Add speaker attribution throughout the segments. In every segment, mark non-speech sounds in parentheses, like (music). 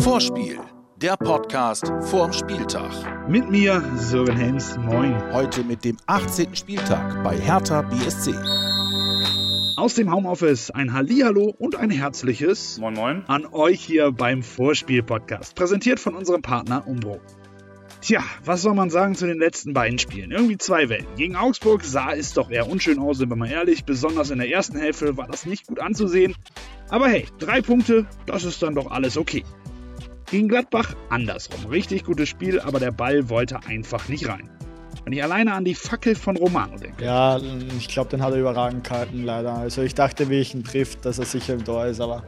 Speaker 1: Vorspiel, der Podcast vorm Spieltag.
Speaker 2: Mit mir, Sören Helms, moin.
Speaker 1: Heute mit dem 18. Spieltag bei Hertha BSC.
Speaker 2: Aus dem Homeoffice ein Hallihallo und ein herzliches
Speaker 3: Moin Moin.
Speaker 2: an euch hier beim Vorspiel-Podcast. Präsentiert von unserem Partner Umbro. Tja, was soll man sagen zu den letzten beiden Spielen? Irgendwie zwei Welten. Gegen Augsburg sah es doch eher unschön aus, sind wir mal ehrlich. Besonders in der ersten Hälfte war das nicht gut anzusehen. Aber hey, drei Punkte, das ist dann doch alles okay. Gegen Gladbach andersrum. Richtig gutes Spiel, aber der Ball wollte einfach nicht rein. Wenn ich alleine an die Fackel von Romano denke.
Speaker 4: Ja, ich glaube, den hat er überragend gehalten, leider. Also ich dachte, wie ich ihn trifft, dass er sicher im Tor ist, aber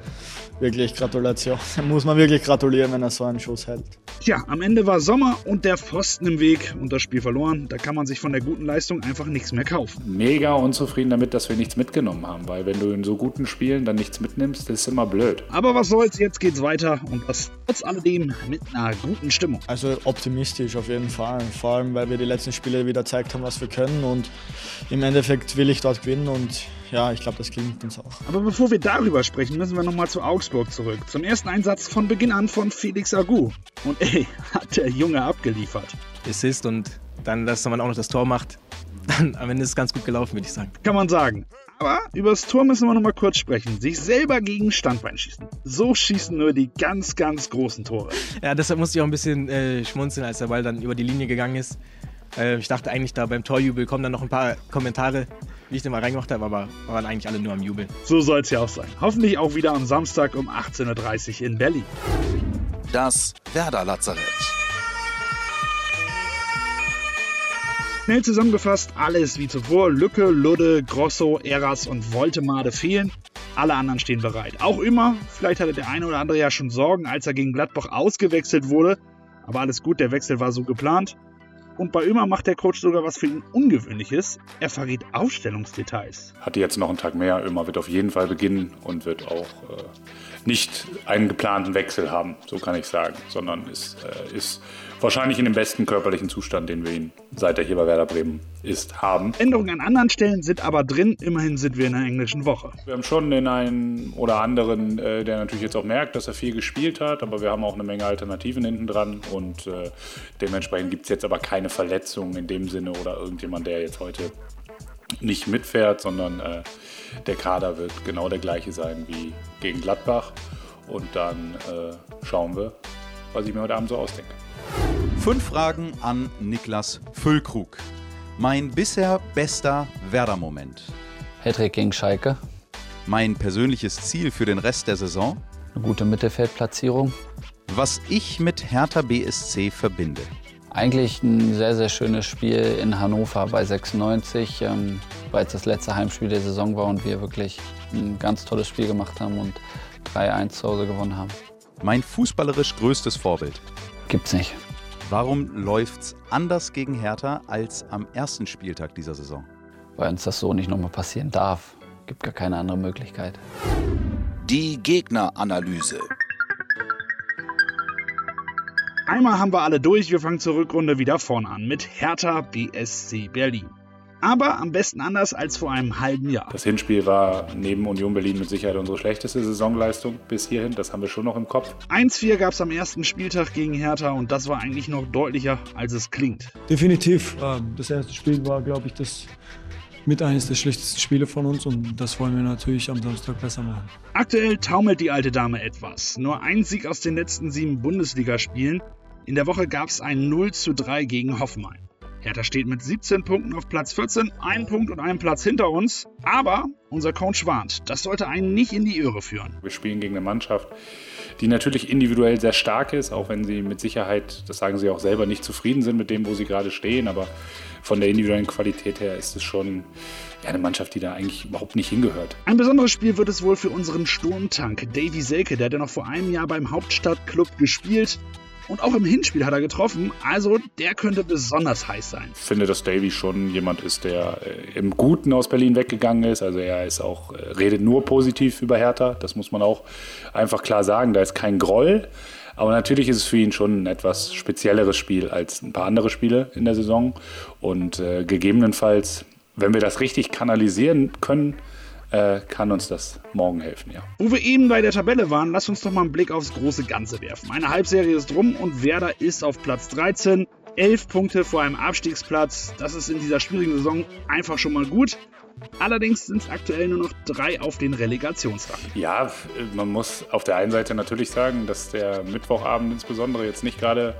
Speaker 4: wirklich Gratulation. (laughs) Muss man wirklich gratulieren, wenn er so einen Schuss hält.
Speaker 2: Tja, am Ende war Sommer und der Pfosten im Weg und das Spiel verloren. Da kann man sich von der guten Leistung einfach nichts mehr kaufen.
Speaker 3: Mega unzufrieden damit, dass wir nichts mitgenommen haben, weil wenn du in so guten Spielen dann nichts mitnimmst, das ist immer blöd.
Speaker 2: Aber was soll's, jetzt geht's weiter und das trotz alledem mit einer guten Stimmung.
Speaker 4: Also optimistisch auf jeden Fall. Vor allem, weil wir die letzten Spiele wieder gezeigt haben, was wir können und im Endeffekt will ich dort gewinnen und ja, ich glaube, das klingt uns auch.
Speaker 2: Aber bevor wir darüber sprechen, müssen wir nochmal zu Augsburg zurück. Zum ersten Einsatz von Beginn an von Felix Agu. Und ey, (laughs) hat der Junge abgeliefert.
Speaker 5: Assist und dann, dass man auch noch das Tor macht, (laughs) dann am Ende ist es ganz gut gelaufen, würde ich sagen.
Speaker 2: Kann man sagen. Aber über das Tor müssen wir nochmal kurz sprechen. Sich selber gegen Standbein schießen. So schießen nur die ganz, ganz großen Tore.
Speaker 5: Ja, deshalb musste ich auch ein bisschen äh, schmunzeln, als der Ball dann über die Linie gegangen ist. Äh, ich dachte eigentlich, da beim Torjubel kommen dann noch ein paar Kommentare, wie ich den mal reingemacht habe, aber waren eigentlich alle nur am Jubeln.
Speaker 2: So soll's ja auch sein. Hoffentlich auch wieder am Samstag um 18.30 Uhr in Berlin.
Speaker 1: Das Werder Lazarett.
Speaker 2: Schnell zusammengefasst, alles wie zuvor. Lücke, Ludde, Grosso, Eras und Voltemade fehlen. Alle anderen stehen bereit. Auch immer, vielleicht hatte der eine oder andere ja schon Sorgen, als er gegen Gladbach ausgewechselt wurde. Aber alles gut, der Wechsel war so geplant. Und bei Ömer macht der Coach sogar was für ihn Ungewöhnliches. Er verrät Aufstellungsdetails.
Speaker 3: Hatte jetzt noch einen Tag mehr. Ömer wird auf jeden Fall beginnen und wird auch äh, nicht einen geplanten Wechsel haben, so kann ich sagen, sondern ist, äh, ist wahrscheinlich in dem besten körperlichen Zustand, den wir ihn, seit er hier bei Werder Bremen ist, haben.
Speaker 2: Änderungen an anderen Stellen sind aber drin. Immerhin sind wir in der englischen Woche.
Speaker 3: Wir haben schon den einen oder anderen, äh, der natürlich jetzt auch merkt, dass er viel gespielt hat, aber wir haben auch eine Menge Alternativen hinten dran und äh, dementsprechend gibt es jetzt aber keine Verletzungen in dem Sinne oder irgendjemand, der jetzt heute nicht mitfährt, sondern äh, der Kader wird genau der gleiche sein wie gegen Gladbach und dann schauen wir, was ich mir heute Abend so ausdenke.
Speaker 6: Fünf Fragen an Niklas Füllkrug. Mein bisher bester Werder-Moment.
Speaker 7: Hattrick gegen Schalke,
Speaker 6: Mein persönliches Ziel für den Rest der Saison.
Speaker 7: eine gute Mittelfeldplatzierung.
Speaker 6: Was ich mit Hertha BSC verbinde.
Speaker 7: Eigentlich ein sehr, sehr schönes Spiel in Hannover bei 96, ähm, weil es das letzte Heimspiel der Saison war und wir wirklich ein ganz tolles Spiel gemacht haben und 3-1 zu Hause gewonnen haben.
Speaker 6: Mein fußballerisch größtes Vorbild.
Speaker 7: Gibt's nicht.
Speaker 6: Warum läuft's anders gegen Hertha als am ersten Spieltag dieser Saison?
Speaker 7: Weil uns das so nicht nochmal passieren darf. Gibt gar keine andere Möglichkeit.
Speaker 1: Die Gegneranalyse.
Speaker 2: Einmal haben wir alle durch. Wir fangen zur Rückrunde wieder vorne an mit Hertha BSC Berlin. Aber am besten anders als vor einem halben Jahr.
Speaker 3: Das Hinspiel war neben Union Berlin mit Sicherheit unsere schlechteste Saisonleistung bis hierhin. Das haben wir schon noch im Kopf.
Speaker 2: 1-4 gab es am ersten Spieltag gegen Hertha und das war eigentlich noch deutlicher, als es klingt.
Speaker 8: Definitiv. Das erste Spiel war, glaube ich, das mit eines der schlechtesten Spiele von uns und das wollen wir natürlich am Samstag besser machen.
Speaker 2: Aktuell taumelt die alte Dame etwas. Nur ein Sieg aus den letzten sieben Bundesligaspielen. In der Woche gab es ein 0 zu 3 gegen Hoffenheim. Hertha steht mit 17 Punkten auf Platz 14, ein Punkt und einen Platz hinter uns. Aber unser Coach warnt, das sollte einen nicht in die Irre führen.
Speaker 3: Wir spielen gegen eine Mannschaft, die natürlich individuell sehr stark ist, auch wenn sie mit Sicherheit, das sagen sie auch selber, nicht zufrieden sind mit dem, wo sie gerade stehen. Aber von der individuellen Qualität her ist es schon ja, eine Mannschaft, die da eigentlich überhaupt nicht hingehört.
Speaker 2: Ein besonderes Spiel wird es wohl für unseren Sturmtank Davy Selke, der hat ja noch vor einem Jahr beim Hauptstadtclub gespielt. Und auch im Hinspiel hat er getroffen, also der könnte besonders heiß sein.
Speaker 3: Ich finde, dass Davy schon jemand ist, der äh, im Guten aus Berlin weggegangen ist. Also er ist auch, äh, redet nur positiv über Hertha. Das muss man auch einfach klar sagen. Da ist kein Groll. Aber natürlich ist es für ihn schon ein etwas spezielleres Spiel als ein paar andere Spiele in der Saison. Und äh, gegebenenfalls, wenn wir das richtig kanalisieren können, äh, kann uns das morgen helfen, ja.
Speaker 2: Wo wir eben bei der Tabelle waren, lass uns doch mal einen Blick aufs große Ganze werfen. Eine Halbserie ist rum und Werder ist auf Platz 13. Elf Punkte vor einem Abstiegsplatz. Das ist in dieser schwierigen Saison einfach schon mal gut. Allerdings sind es aktuell nur noch drei auf den Relegationsrang.
Speaker 3: Ja, man muss auf der einen Seite natürlich sagen, dass der Mittwochabend insbesondere jetzt nicht gerade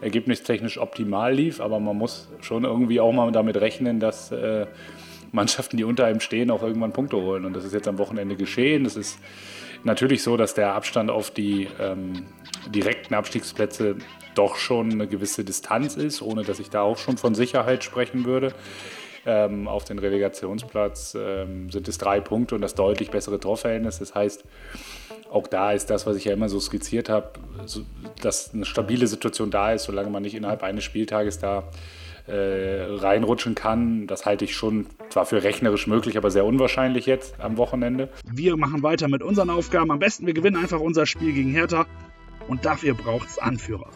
Speaker 3: ergebnistechnisch optimal lief, aber man muss schon irgendwie auch mal damit rechnen, dass äh, Mannschaften, die unter einem stehen, auch irgendwann Punkte holen. Und das ist jetzt am Wochenende geschehen. Es ist natürlich so, dass der Abstand auf die ähm, direkten Abstiegsplätze doch schon eine gewisse Distanz ist, ohne dass ich da auch schon von Sicherheit sprechen würde. Ähm, auf den Relegationsplatz ähm, sind es drei Punkte und das deutlich bessere Torverhältnis. Das heißt, auch da ist das, was ich ja immer so skizziert habe, so, dass eine stabile Situation da ist, solange man nicht innerhalb eines Spieltages da äh, reinrutschen kann. Das halte ich schon zwar für rechnerisch möglich, aber sehr unwahrscheinlich jetzt am Wochenende.
Speaker 2: Wir machen weiter mit unseren Aufgaben. Am besten, wir gewinnen einfach unser Spiel gegen Hertha und dafür braucht es Anführer.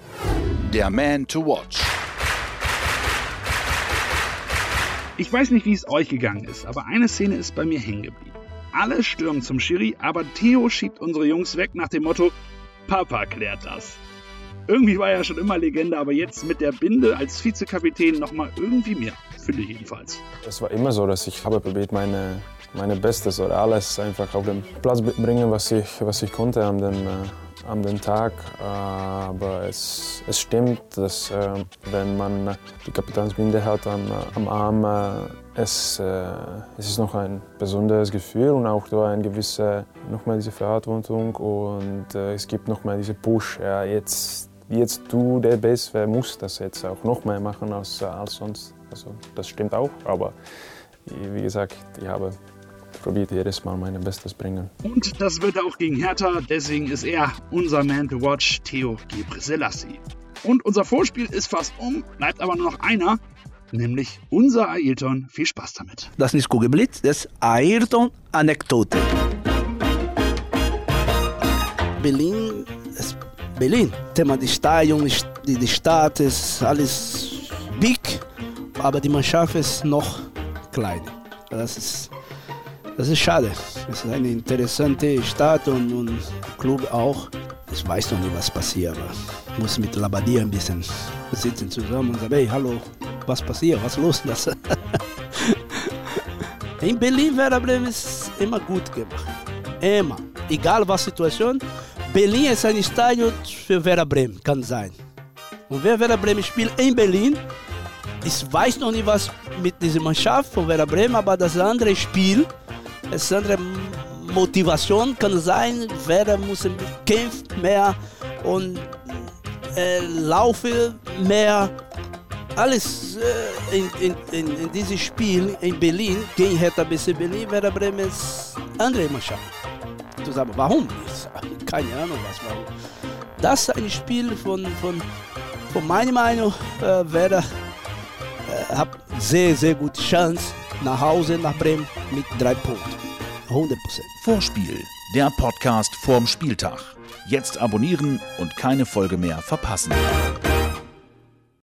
Speaker 1: Der Man to Watch.
Speaker 2: Ich weiß nicht, wie es euch gegangen ist, aber eine Szene ist bei mir hängen geblieben. Alle stürmen zum Schiri, aber Theo schiebt unsere Jungs weg nach dem Motto, Papa klärt das. Irgendwie war er schon immer Legende, aber jetzt mit der Binde als Vizekapitän nochmal irgendwie mehr, finde ich jedenfalls.
Speaker 9: Es war immer so, dass ich habe probiert, meine, meine Bestes oder alles einfach auf den Platz bringen, was ich, was ich konnte an dem, äh, an dem Tag. Äh, aber es, es stimmt, dass äh, wenn man die Kapitänsbinde hat am, am Arm, äh, es, äh, es ist noch ein besonderes Gefühl und auch da eine gewisse, noch mal diese Verantwortung und äh, es gibt noch mal diese Push. Ja, jetzt, jetzt du der bist, wer muss das jetzt auch noch mehr machen als, als sonst. Also das stimmt auch, aber wie gesagt, ich habe probiert jedes Mal mein Bestes bringen.
Speaker 2: Und das wird auch gegen Hertha, deswegen ist er unser Man to Watch, Theo Gebrselassie. Und unser Vorspiel ist fast um, bleibt aber nur noch einer, nämlich unser Ailton. Viel Spaß damit.
Speaker 10: Das ist Kugelblitz, das ist Ayrton-Anekdote. Berlin Berlin. Thema des Stadions, die, Stadt ist alles big, aber die Mannschaft ist noch klein. Das ist, das ist schade. Es ist eine interessante Stadt und, und Club auch. Ich weiß noch nicht, was passiert, aber ich muss mit Labadia ein bisschen sitzen zusammen und sagen, hey, hallo, was passiert, was los das? (laughs) In Berlin, Bremen ist immer gut gemacht. Immer. Egal was Situation. Berlin ist ein Stadion für Werder Bremen, kann sein. Und wer Werder Bremen spielt in Berlin, ich weiß noch nicht, was mit dieser Mannschaft von Werder Bremen, aber das andere Spiel, das andere Motivation kann sein, Werder muss kämpfen mehr und äh, laufen mehr. Alles äh, in, in, in, in diesem Spiel in Berlin gegen Hertha BC Berlin, Werder Bremen ist andere Mannschaft. Du sagst, warum? Ich, keine Ahnung, was warum. Das ein Spiel von, von, von meiner Meinung, äh, Werder äh, hat sehr, sehr gute Chance nach Hause, nach Bremen mit drei Punkten. 100%
Speaker 1: Vorspiel, der Podcast vorm Spieltag. Jetzt abonnieren und keine Folge mehr verpassen.